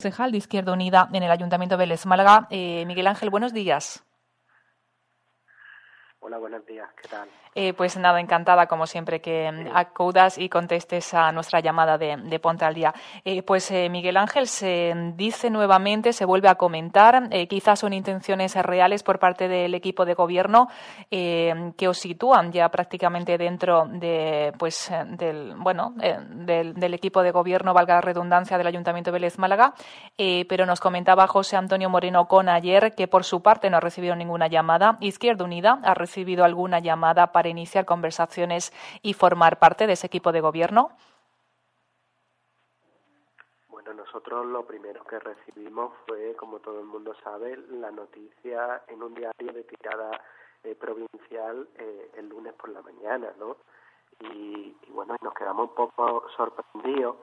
concejal de Izquierda Unida en el Ayuntamiento de Vélez Málaga. Eh, Miguel Ángel, buenos días. Hola, buenos días. ¿Qué tal? Eh, pues nada, encantada como siempre que mm, acudas y contestes a nuestra llamada de, de Ponte al Día. Eh, pues eh, Miguel Ángel se dice nuevamente, se vuelve a comentar, quizás son intenciones reales por parte del equipo de gobierno que os sitúan ya prácticamente dentro de, pues, del, bueno, del, equipo de gobierno, valga la redundancia, del Ayuntamiento de Vélez Málaga. pero nos comentaba José Antonio Moreno con ayer que por su parte no ha recibido ninguna llamada. Izquierda Unida ha recibido alguna llamada para para iniciar conversaciones y formar parte de ese equipo de gobierno? Bueno, nosotros lo primero que recibimos fue, como todo el mundo sabe, la noticia en un diario de tirada eh, provincial eh, el lunes por la mañana, ¿no? Y, bueno, nos quedamos un poco sorprendidos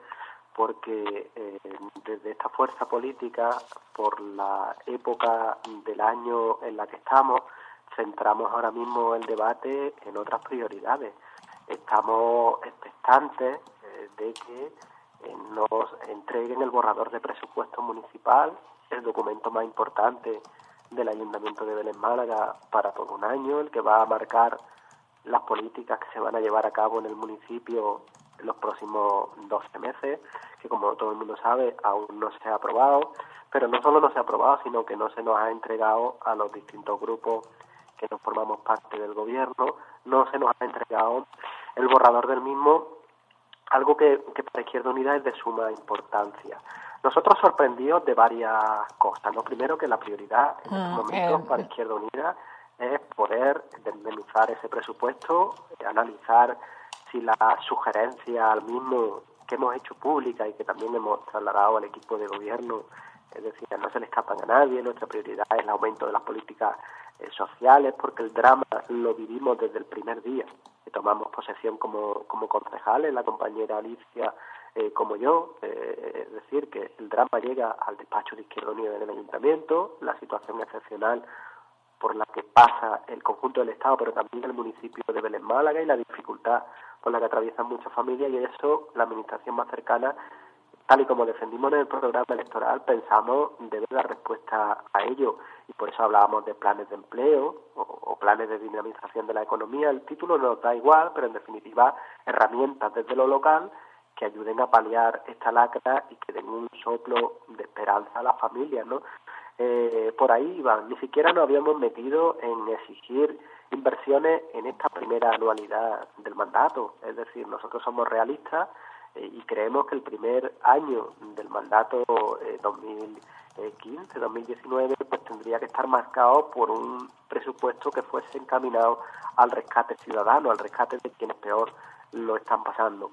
porque eh, desde esta fuerza política, por la época del año en la que estamos, centramos ahora mismo el debate en otras prioridades. Estamos expectantes eh, de que eh, nos entreguen el borrador de presupuesto municipal, el documento más importante del Ayuntamiento de Belén Málaga para todo un año, el que va a marcar las políticas que se van a llevar a cabo en el municipio en los próximos 12 meses, que como todo el mundo sabe aún no se ha aprobado, pero no solo no se ha aprobado, sino que no se nos ha entregado a los distintos grupos que no formamos parte del gobierno, no se nos ha entregado el borrador del mismo, algo que, para Izquierda Unida es de suma importancia. Nosotros sorprendidos de varias cosas. Lo primero que la prioridad en estos mm, momentos para Izquierda Unida es poder indemnizar ese presupuesto, analizar si la sugerencia al mismo que hemos hecho pública y que también hemos trasladado al equipo de gobierno, es decir, no se le escapan a nadie, nuestra prioridad es el aumento de las políticas eh, sociales, porque el drama lo vivimos desde el primer día. Que tomamos posesión como, como concejales, la compañera Alicia eh, como yo, eh, es decir, que el drama llega al despacho de Izquierda Unida del Ayuntamiento, la situación excepcional por la que pasa el conjunto del Estado, pero también el municipio de Belén Málaga y la dificultad por la que atraviesan muchas familias y eso la administración más cercana tal y como defendimos en el programa electoral, pensamos debe dar respuesta a ello y por eso hablábamos de planes de empleo o, planes de dinamización de la economía. El título nos da igual, pero en definitiva herramientas desde lo local que ayuden a paliar esta lacra y que den un soplo de esperanza a las familias, ¿no? Eh, por ahí iban, ni siquiera nos habíamos metido en exigir inversiones en esta primera anualidad del mandato, es decir, nosotros somos realistas eh, y creemos que el primer año del mandato 2015-2019 eh, pues tendría que estar marcado por un presupuesto que fuese encaminado al rescate ciudadano, al rescate de quienes peor lo están pasando.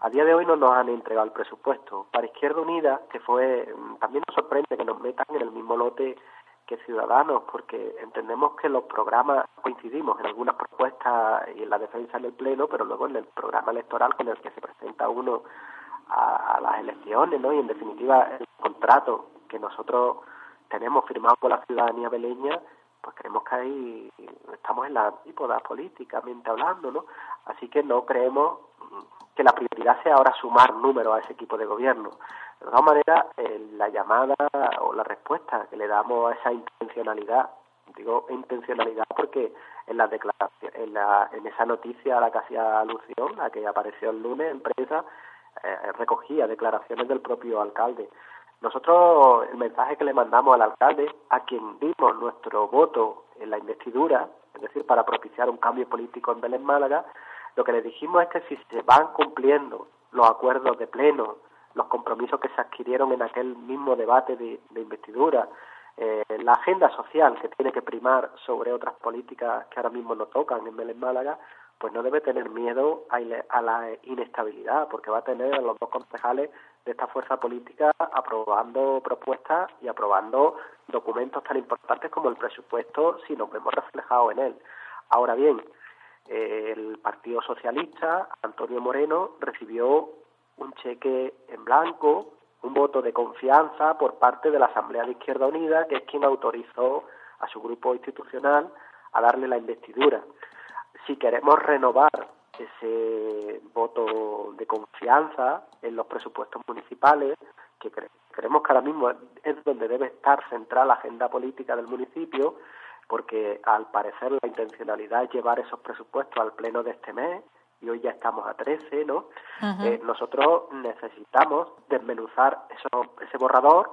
A día de hoy no nos han entregado el presupuesto. Para Izquierda Unida, que fue, mm, también nos sorprende que nos metan en el mismo lote que ciudadanos, porque entendemos que los programas coincidimos en algunas propuestas y en la defensa en el Pleno, pero luego en el programa electoral con el que se presenta uno a, las elecciones, ¿no? Y en definitiva el contrato que nosotros tenemos firmado con la ciudadanía beleña, pues creemos que ahí estamos en la antípoda políticamente hablando, ¿no? Así que no creemos que la prioridad sea ahora sumar números a ese equipo de gobierno. De todas maneras, eh, la llamada o la respuesta que le damos a esa intencionalidad, digo intencionalidad porque en la declaración, en, la, en esa noticia a la que hacía alusión, la que apareció el lunes en prensa, eh, recogía declaraciones del propio alcalde. Nosotros el mensaje que le mandamos al alcalde, a quien dimos nuestro voto en la investidura, es decir, para propiciar un cambio político en Belén Málaga, lo que le dijimos es que si se van cumpliendo los acuerdos de pleno, los compromisos que se adquirieron en aquel mismo debate de, investidura, eh, la agenda social que tiene que primar sobre otras políticas que ahora mismo no tocan en Belén Málaga, pues no debe tener miedo a, a, la inestabilidad, porque va a tener a los dos concejales de esta fuerza política aprobando propuestas y aprobando documentos tan importantes como el presupuesto si nos vemos reflejados en él. Ahora bien, el Partido Socialista, Antonio Moreno, recibió un cheque en blanco, un voto de confianza por parte de la Asamblea de Izquierda Unida, que es quien autorizó a su grupo institucional a darle la investidura. Si queremos renovar ese voto de confianza en los presupuestos municipales, que Creemos que ahora mismo es donde debe estar central la agenda política del municipio, porque al parecer la intencionalidad es llevar esos presupuestos al pleno de este mes y hoy ya estamos a 13, ¿no? Eh, nosotros necesitamos desmenuzar eso, ese borrador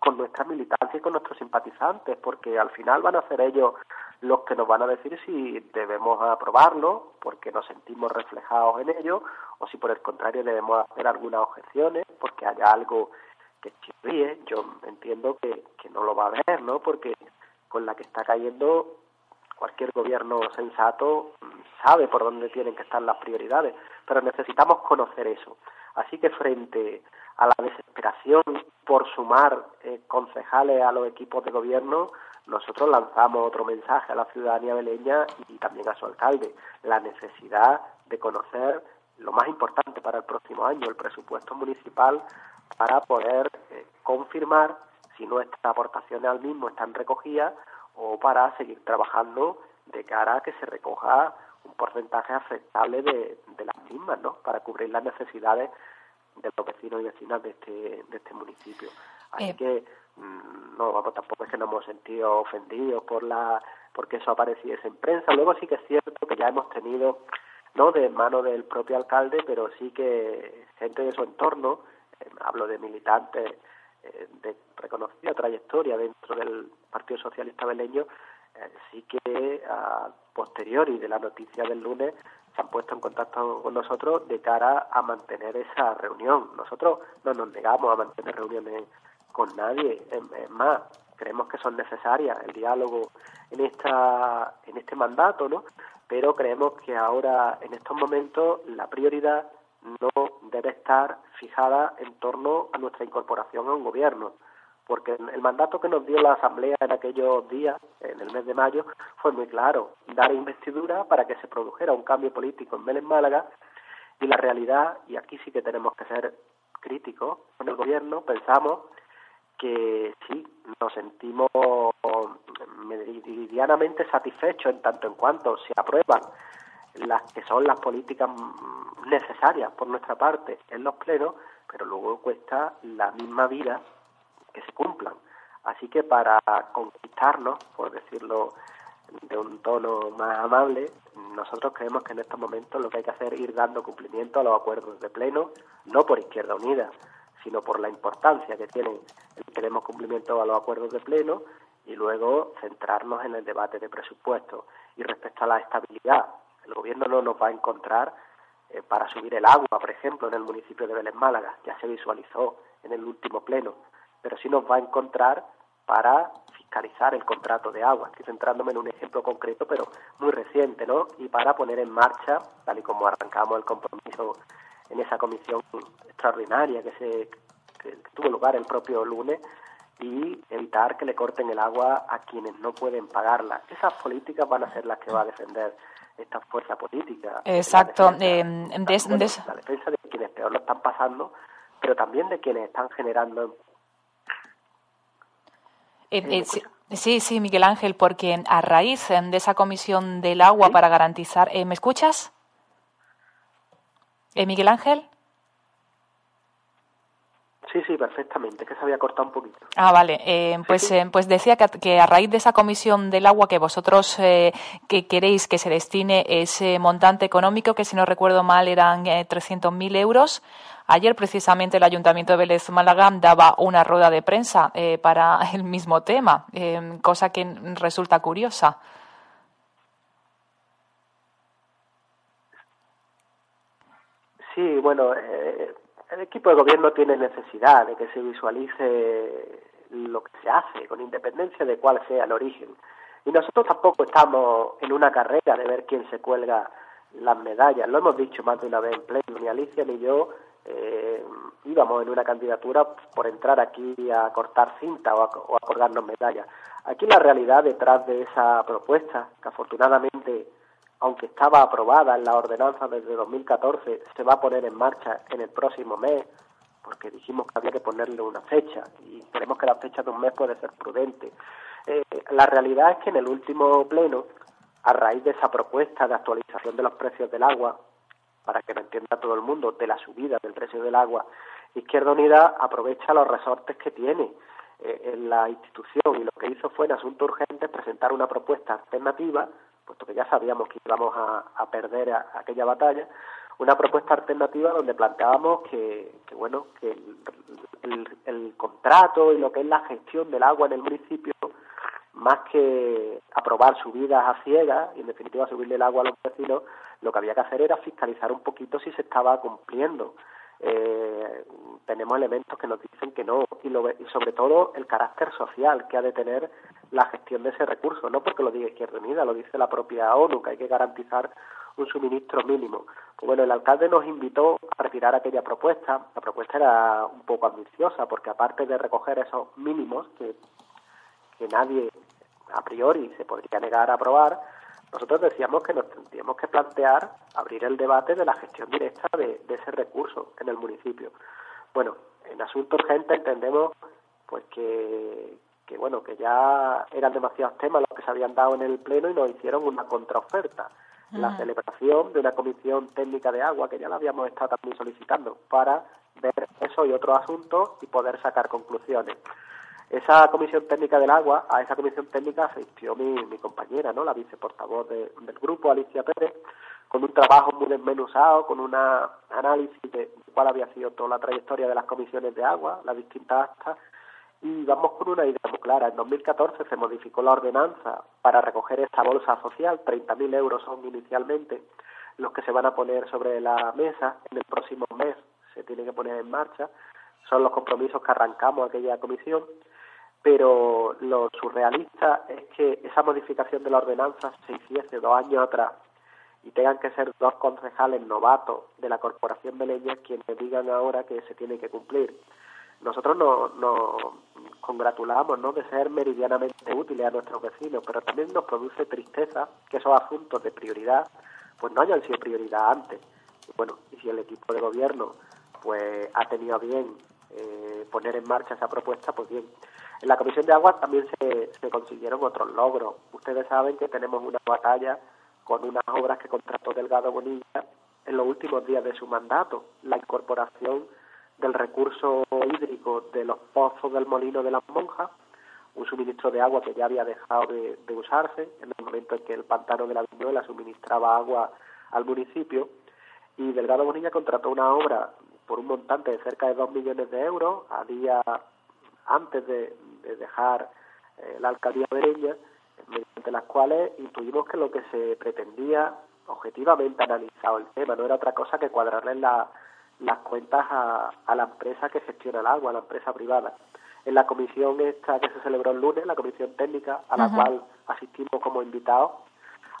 con nuestra militancia y con nuestros simpatizantes, porque al final van a ser ellos los que nos van a decir si debemos aprobarlo, porque nos sentimos reflejados en ello, o si por el contrario debemos hacer algunas objeciones, porque haya algo que chirríe. Yo entiendo que, que no lo va a haber, ¿no? Porque con la que está cayendo cualquier gobierno sensato sabe por dónde tienen que estar las prioridades, pero necesitamos conocer eso. Así que frente a la desesperación por sumar eh, concejales a los equipos de gobierno, nosotros lanzamos otro mensaje a la ciudadanía beleña y también a su alcalde, la necesidad de conocer lo más importante para el próximo año, el presupuesto municipal, para poder eh, confirmar si nuestras aportaciones al mismo están recogidas o para seguir trabajando de cara a que se recoja un porcentaje aceptable de, de las mismas, ¿no? Para cubrir las necesidades de los vecinos y vecinas de este, de este municipio. Así eh. que mm, no, vamos, tampoco es que nos hemos sentido ofendidos por la porque eso apareciese en prensa. Luego sí que es cierto que ya hemos tenido, no de mano del propio alcalde, pero sí que gente de su entorno, eh, hablo de militantes eh, de reconocida trayectoria dentro del Partido Socialista Beleño, sí que a posteriori de la noticia del lunes se han puesto en contacto con nosotros de cara a mantener esa reunión. Nosotros no nos negamos a mantener reuniones con nadie, es más, creemos que son necesarias el diálogo en esta en este mandato, ¿no? Pero creemos que ahora en estos momentos la prioridad no debe estar fijada en torno a nuestra incorporación a un gobierno porque el mandato que nos dio la Asamblea en aquellos días, en el mes de mayo, fue muy claro, dar investidura para que se produjera un cambio político en Vélez Málaga y la realidad, y aquí sí que tenemos que ser críticos con el gobierno, pensamos que sí, nos sentimos meridianamente satisfechos en tanto en cuanto se aprueban las que son las políticas necesarias por nuestra parte en los plenos, pero luego cuesta la misma vida que se cumplan. Así que para conquistarnos, por decirlo de un tono más amable, nosotros creemos que en estos momentos lo que hay que hacer es ir dando cumplimiento a los acuerdos de pleno, no por Izquierda Unida, sino por la importancia que tienen el que cumplimiento a los acuerdos de pleno y luego centrarnos en el debate de presupuestos. Y respecto a la estabilidad, el gobierno no nos va a encontrar eh, para subir el agua, por ejemplo, en el municipio de Vélez Málaga, ya se visualizó en el último pleno pero sí nos va a encontrar para fiscalizar el contrato de agua. Estoy centrándome en un ejemplo concreto, pero muy reciente, ¿no? Y para poner en marcha, tal y como arrancamos el compromiso en esa comisión extraordinaria que se tuvo lugar el propio lunes y evitar que le corten el agua a quienes no pueden pagarla. Esas políticas van a ser las que va a defender esta fuerza política. Exacto. La defensa, eh, la defensa de quienes peor lo están pasando, pero también de quienes están generando eh, eh, sí, sí, Miguel Ángel, porque a raíz em, de esa comisión del agua para garantizar... Eh, ¿Me escuchas? Miguel Ángel? Sí, sí, perfectamente, que se había cortado un poquito. Ah, vale. pues, pues decía que, a raíz de esa comisión del agua que vosotros que queréis que se destine ese montante económico, que si no recuerdo mal eran 300.000 euros, Ayer precisamente el Ayuntamiento de Vélez Málaga daba una rueda de prensa eh, para el mismo tema, eh, cosa que resulta curiosa. Sí, bueno, eh, el equipo de gobierno tiene necesidad de que se visualice lo que se hace, con independencia de cuál sea el origen. Y nosotros tampoco estamos en una carrera de ver quién se cuelga las medallas. Lo hemos dicho más de una vez en pleno, ni Alicia ni yo eh, íbamos en una candidatura por entrar aquí a cortar cinta o a, colgarnos medallas. Aquí la realidad detrás de esa propuesta, que afortunadamente, aunque estaba aprobada en la ordenanza desde 2014, se va a poner en marcha en el próximo mes, porque dijimos que había que ponerle una fecha y creemos que la fecha de un mes puede ser prudente. Eh, la realidad es que en el último pleno, a raíz de esa propuesta de actualización de los precios del agua, para que lo entienda todo el mundo, de la subida del precio del agua, Izquierda Unida aprovecha los resortes que tiene eh, en la institución y lo que hizo fue en asunto urgente presentar una propuesta alternativa, puesto que ya sabíamos que íbamos a, perder aquella batalla, una propuesta alternativa donde planteábamos que, bueno que el, contrato y lo que es la gestión del agua en el municipio más que aprobar subidas a ciegas y en definitiva subirle el agua a los vecinos, lo que había que hacer era fiscalizar un poquito si se estaba cumpliendo. Eh, tenemos elementos que nos dicen que no y, lo, y sobre todo el carácter social que ha de tener la gestión de ese recurso, no porque lo diga Izquierda Unida, lo dice la propia ONU, que hay que garantizar un suministro mínimo. Bueno, el alcalde nos invitó a retirar aquella propuesta. La propuesta era un poco ambiciosa porque aparte de recoger esos mínimos que, que nadie a priori se podría negar a aprobar, nosotros decíamos que nos tendríamos que plantear abrir el debate de la gestión directa de, ese recurso en el municipio. Bueno, en asunto urgente entendemos pues que, que bueno que ya eran demasiados temas los que se habían dado en el pleno y nos hicieron una contraoferta la celebración de una comisión técnica de agua que ya la habíamos estado también solicitando para ver eso y otros asuntos y poder sacar conclusiones. Esa comisión técnica del agua, a esa comisión técnica asistió mi, mi compañera, ¿no? la viceportavoz del grupo, Alicia Pérez, con un trabajo muy desmenuzado, con un análisis de cuál había sido toda la trayectoria de las comisiones de agua, las distintas actas, y vamos con una idea muy clara. En 2014 se modificó la ordenanza para recoger esta bolsa social, 30.000 euros son inicialmente los que se van a poner sobre la mesa en el próximo mes, se tiene que poner en marcha, son los compromisos que arrancamos aquella comisión pero lo surrealista es que esa modificación de la ordenanza se hiciese dos años atrás y tengan que ser dos concejales novatos de la Corporación de Leñas quienes digan ahora que se tiene que cumplir. Nosotros nos, nos congratulamos ¿no? de ser meridianamente útiles a nuestros vecinos, pero también nos produce tristeza que esos asuntos de prioridad pues no hayan sido prioridad antes. Y bueno, y si el equipo de gobierno pues ha tenido bien eh, poner en marcha esa propuesta, pues bien. En la Comisión de Aguas también se, se consiguieron otros logros. Ustedes saben que tenemos una batalla con unas obras que contrató Delgado Bonilla en los últimos días de su mandato, la incorporación del recurso hídrico de los pozos del molino de las monjas, un suministro de agua que ya había dejado de, usarse en el momento en que el pantano de la Viñuela suministraba agua al municipio, y Delgado Bonilla contrató una obra por un montante de cerca de dos millones de euros a día antes de, dejar eh, la alcaldía Bereña, mediante las cuales intuimos que lo que se pretendía, objetivamente analizado el tema, no era otra cosa que cuadrarle las cuentas a, a la empresa que gestiona el agua, a la empresa privada. En la comisión esta que se celebró el lunes, la comisión técnica, a la cual asistimos como invitados,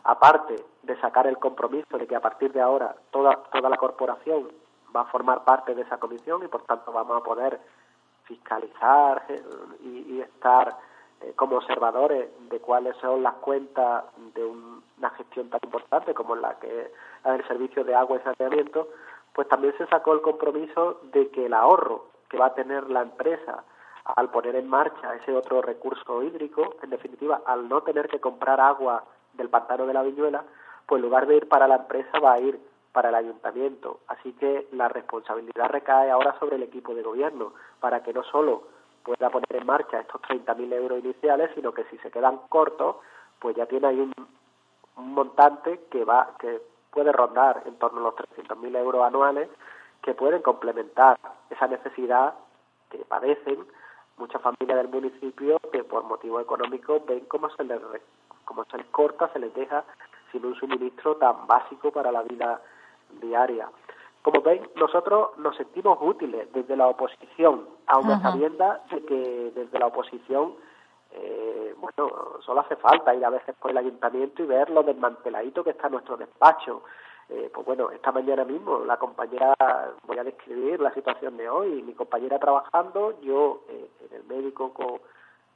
aparte de sacar el compromiso de que a partir de ahora toda, toda la corporación va a formar parte de esa comisión y por tanto vamos a poder fiscalizar eh, y, estar eh, como observadores de cuáles son las cuentas de una gestión tan importante como la que es el servicio de agua y saneamiento, pues también se sacó el compromiso de que el ahorro que va a tener la empresa al poner en marcha ese otro recurso hídrico, en definitiva, al no tener que comprar agua del pantano de la Viñuela, pues en lugar de ir para la empresa va a ir para el ayuntamiento. Así que la responsabilidad recae ahora sobre el equipo de gobierno para que no solo pueda poner en marcha estos 30.000 euros iniciales, sino que si se quedan cortos, pues ya tiene ahí un, montante que va que puede rondar en torno a los 300.000 euros anuales que pueden complementar esa necesidad que padecen muchas familias del municipio que por motivo económico ven cómo se les como se les corta, se les deja sin un suministro tan básico para la vida diaria. Como ven, nosotros nos sentimos útiles desde la oposición, aunque sabienda de que desde la oposición, eh, bueno, solo hace falta ir a veces por el ayuntamiento y ver lo desmanteladito que está nuestro despacho. Eh, pues bueno, esta mañana mismo la compañera, voy a describir la situación de hoy, mi compañera trabajando, yo eh, en el médico con,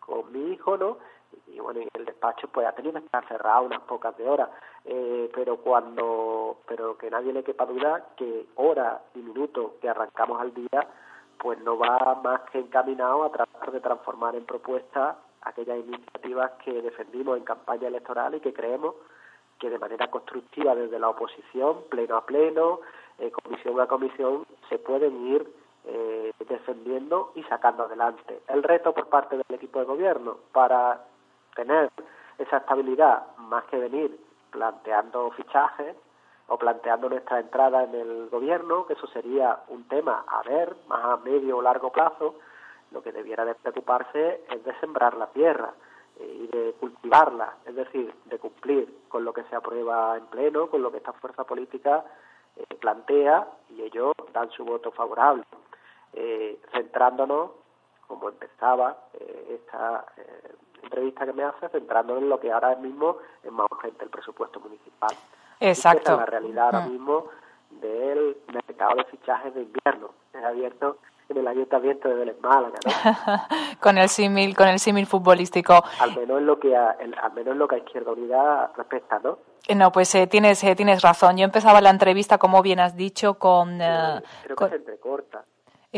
con mi hijo, ¿no? y bueno, y el despacho pues ha tenido que estar cerrado unas pocas de horas, eh, pero cuando, pero que nadie le quepa duda que hora y minuto que arrancamos al día, pues no va más que encaminado a tratar de transformar en propuestas aquellas iniciativas que defendimos en campaña electoral y que creemos que de manera constructiva desde la oposición, pleno a pleno, eh, comisión a comisión, se pueden ir eh, defendiendo y sacando adelante. El reto por parte del equipo de gobierno para tener esa estabilidad, más que venir planteando fichajes o planteando nuestra entrada en el gobierno, que eso sería un tema a ver más a medio o largo plazo, lo que debiera de preocuparse es de sembrar la tierra eh, y de cultivarla, es decir, de cumplir con lo que se aprueba en pleno, con lo que esta fuerza política eh, plantea y ellos dan su voto favorable, eh, centrándonos, como empezaba esta entrevista que me hace, centrándonos en lo que ahora mismo es más urgente, el presupuesto municipal. Exacto. Es la realidad ahora mm. mismo del mercado de fichajes de invierno. Es abierto en el ayuntamiento de Vélez Málaga, con el símil, con el símil futbolístico. Al menos en lo que a, al menos lo que a Izquierda Unida respecta, ¿no? Eh, no, pues eh, tienes eh, tienes razón. Yo empezaba la entrevista, como bien has dicho, con. creo que se entrecorta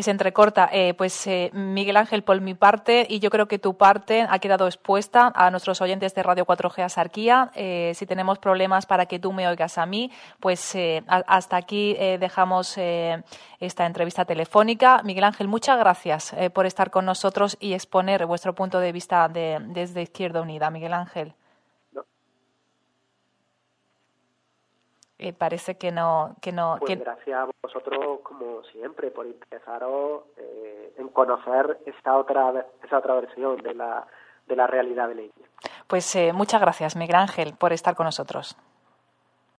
se entrecorta. Eh, pues eh, Miguel Ángel, por mi parte, y yo creo que tu parte ha quedado expuesta a nuestros oyentes de Radio 4G Asarquía. Eh, si tenemos problemas para que tú me oigas a mí, pues hasta aquí dejamos esta entrevista telefónica. Miguel Ángel, muchas gracias por estar con nosotros y exponer vuestro punto de vista desde Izquierda Unida. Miguel Ángel. Eh, parece que no... Que no pues gracias a vosotros, como siempre, por interesaros eh, en conocer esa otra, esa otra versión de la, de la realidad de ley. Pues eh, muchas gracias, Miguel Ángel, por estar con nosotros.